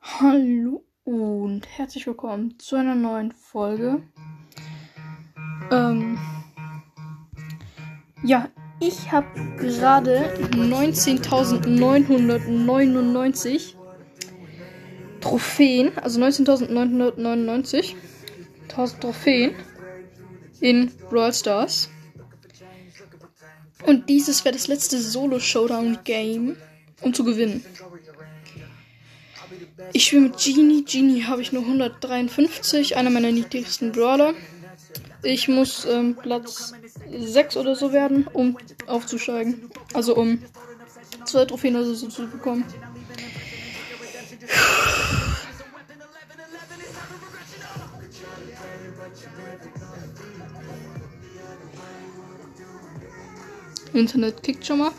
Hallo und herzlich willkommen zu einer neuen Folge. Ähm, ja, ich habe gerade 19.999 Trophäen, also 19.999 Trophäen in Brawl Stars. Und dieses wäre das letzte Solo-Showdown-Game, um zu gewinnen. Ich spiele mit Genie. Genie habe ich nur 153, einer meiner niedrigsten Brawler. Ich muss ähm, Platz 6 oder so werden, um aufzusteigen. Also um zwei Trophäen oder so zu bekommen. Internet kickt schon mal.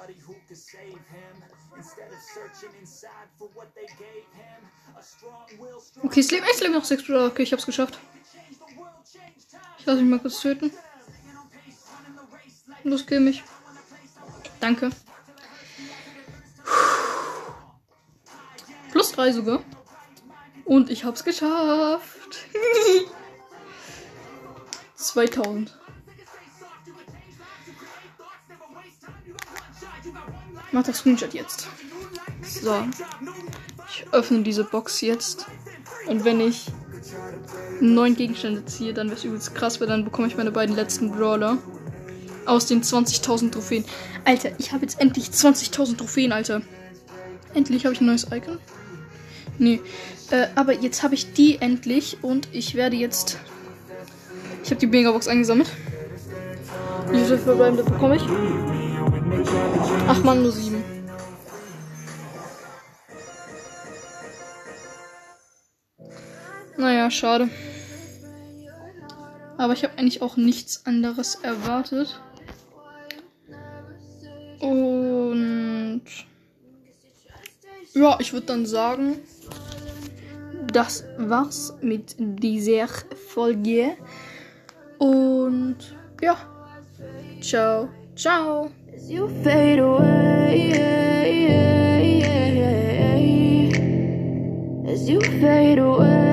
Somebody who could save him instead of searching inside for what they gave him. A strong will, strong Okay, es leben noch sechs Brawler. Okay, ich hab's geschafft. Ich lasse mich mal kurz töten. Los, kill mich. Danke. Plus drei sogar. Und ich hab's geschafft. 2000. Mach das Screenshot jetzt. So. Ich öffne diese Box jetzt. Und wenn ich neun Gegenstände ziehe, dann wäre es übelst krass, weil dann bekomme ich meine beiden letzten Brawler. Aus den 20.000 Trophäen. Alter, ich habe jetzt endlich 20.000 Trophäen, Alter. Endlich habe ich ein neues Icon. Nee. Äh, aber jetzt habe ich die endlich und ich werde jetzt. Ich habe die Megabox eingesammelt. Viele verbleibende bekomme ich? Ach man, nur sieben. Naja, schade. Aber ich habe eigentlich auch nichts anderes erwartet. Und ja, ich würde dann sagen, das war's mit dieser Folge. Und ja, ciao, ciao. As you fade away, as you fade away.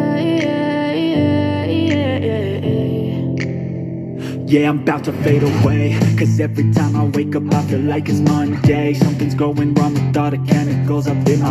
Yeah, I'm about to fade away Cause every time I wake up I feel like it's Monday Something's going wrong with all the chemicals up in my